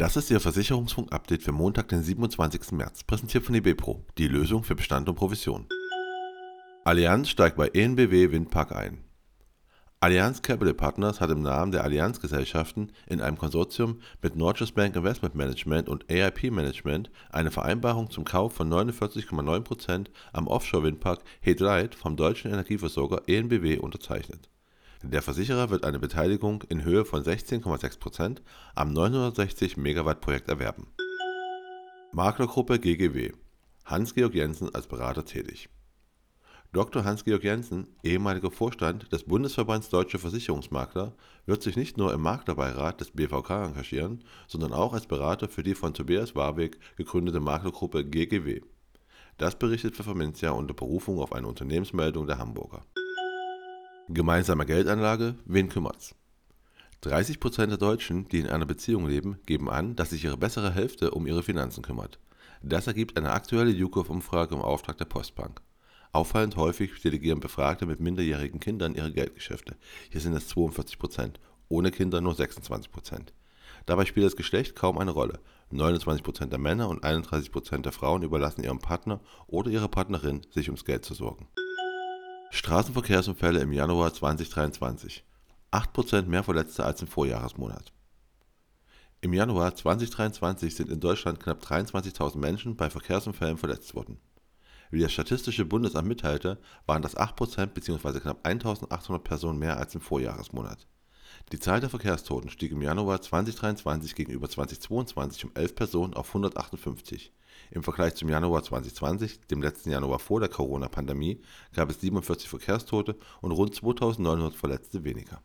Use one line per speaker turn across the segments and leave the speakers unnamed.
Das ist Ihr Versicherungsfunk-Update für Montag, den 27. März, präsentiert von eBepro, die Lösung für Bestand und Provision. Allianz steigt bei ENBW Windpark ein. Allianz Capital Partners hat im Namen der Allianz-Gesellschaften in einem Konsortium mit Norges Bank Investment Management und AIP Management eine Vereinbarung zum Kauf von 49,9% am Offshore-Windpark He Dreiht vom deutschen Energieversorger ENBW unterzeichnet. Der Versicherer wird eine Beteiligung in Höhe von 16,6% am 960-Megawatt-Projekt erwerben. Maklergruppe GGW Hans-Georg Jensen als Berater tätig. Dr. Hans-Georg Jensen, ehemaliger Vorstand des Bundesverbands Deutsche Versicherungsmakler, wird sich nicht nur im Maklerbeirat des BVK engagieren, sondern auch als Berater für die von Tobias Warwick gegründete Maklergruppe GGW. Das berichtet Pfefferminzia unter Berufung auf eine Unternehmensmeldung der Hamburger. Gemeinsame Geldanlage, wen kümmert's? 30% der Deutschen, die in einer Beziehung leben, geben an, dass sich ihre bessere Hälfte um ihre Finanzen kümmert. Das ergibt eine aktuelle YouGov-Umfrage im Auftrag der Postbank. Auffallend häufig delegieren Befragte mit minderjährigen Kindern ihre Geldgeschäfte. Hier sind es 42%, ohne Kinder nur 26%. Dabei spielt das Geschlecht kaum eine Rolle. 29% der Männer und 31% der Frauen überlassen ihrem Partner oder ihrer Partnerin, sich ums Geld zu sorgen. Straßenverkehrsunfälle im Januar 2023. 8% mehr Verletzte als im Vorjahresmonat. Im Januar 2023 sind in Deutschland knapp 23.000 Menschen bei Verkehrsunfällen verletzt worden. Wie das Statistische Bundesamt mitteilte, waren das 8% bzw. knapp 1.800 Personen mehr als im Vorjahresmonat. Die Zahl der Verkehrstoten stieg im Januar 2023 gegenüber 2022 um 11 Personen auf 158. Im Vergleich zum Januar 2020, dem letzten Januar vor der Corona-Pandemie, gab es 47 Verkehrstote und rund 2900 Verletzte weniger.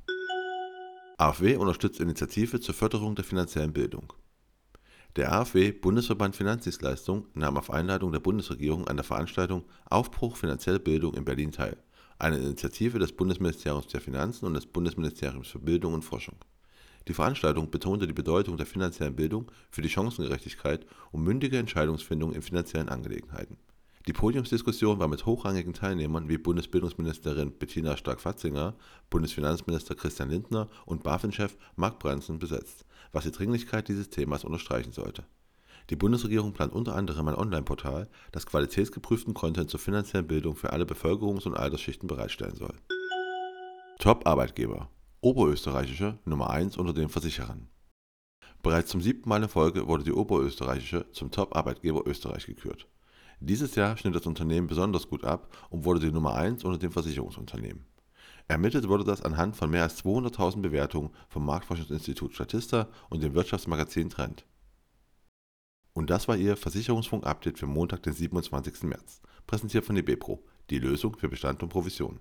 AfW unterstützt Initiative zur Förderung der finanziellen Bildung. Der AfW Bundesverband Finanzdienstleistung nahm auf Einladung der Bundesregierung an der Veranstaltung Aufbruch finanzielle Bildung in Berlin teil, eine Initiative des Bundesministeriums der Finanzen und des Bundesministeriums für Bildung und Forschung die Veranstaltung betonte die Bedeutung der finanziellen Bildung für die Chancengerechtigkeit und mündige Entscheidungsfindung in finanziellen Angelegenheiten. Die Podiumsdiskussion war mit hochrangigen Teilnehmern wie Bundesbildungsministerin Bettina Stark-Watzinger, Bundesfinanzminister Christian Lindner und BaFin-Chef Mark Branson besetzt, was die Dringlichkeit dieses Themas unterstreichen sollte. Die Bundesregierung plant unter anderem ein Online-Portal, das qualitätsgeprüften Content zur finanziellen Bildung für alle Bevölkerungs- und Altersschichten bereitstellen soll. Top-Arbeitgeber Oberösterreichische Nummer 1 unter den Versicherern. Bereits zum siebten Mal in Folge wurde die Oberösterreichische zum Top-Arbeitgeber Österreich gekürt. Dieses Jahr schnitt das Unternehmen besonders gut ab und wurde die Nummer 1 unter den Versicherungsunternehmen. Ermittelt wurde das anhand von mehr als 200.000 Bewertungen vom Marktforschungsinstitut Statista und dem Wirtschaftsmagazin Trend. Und das war Ihr Versicherungsfunk-Update für Montag, den 27. März, präsentiert von eBepro, die Lösung für Bestand und Provision.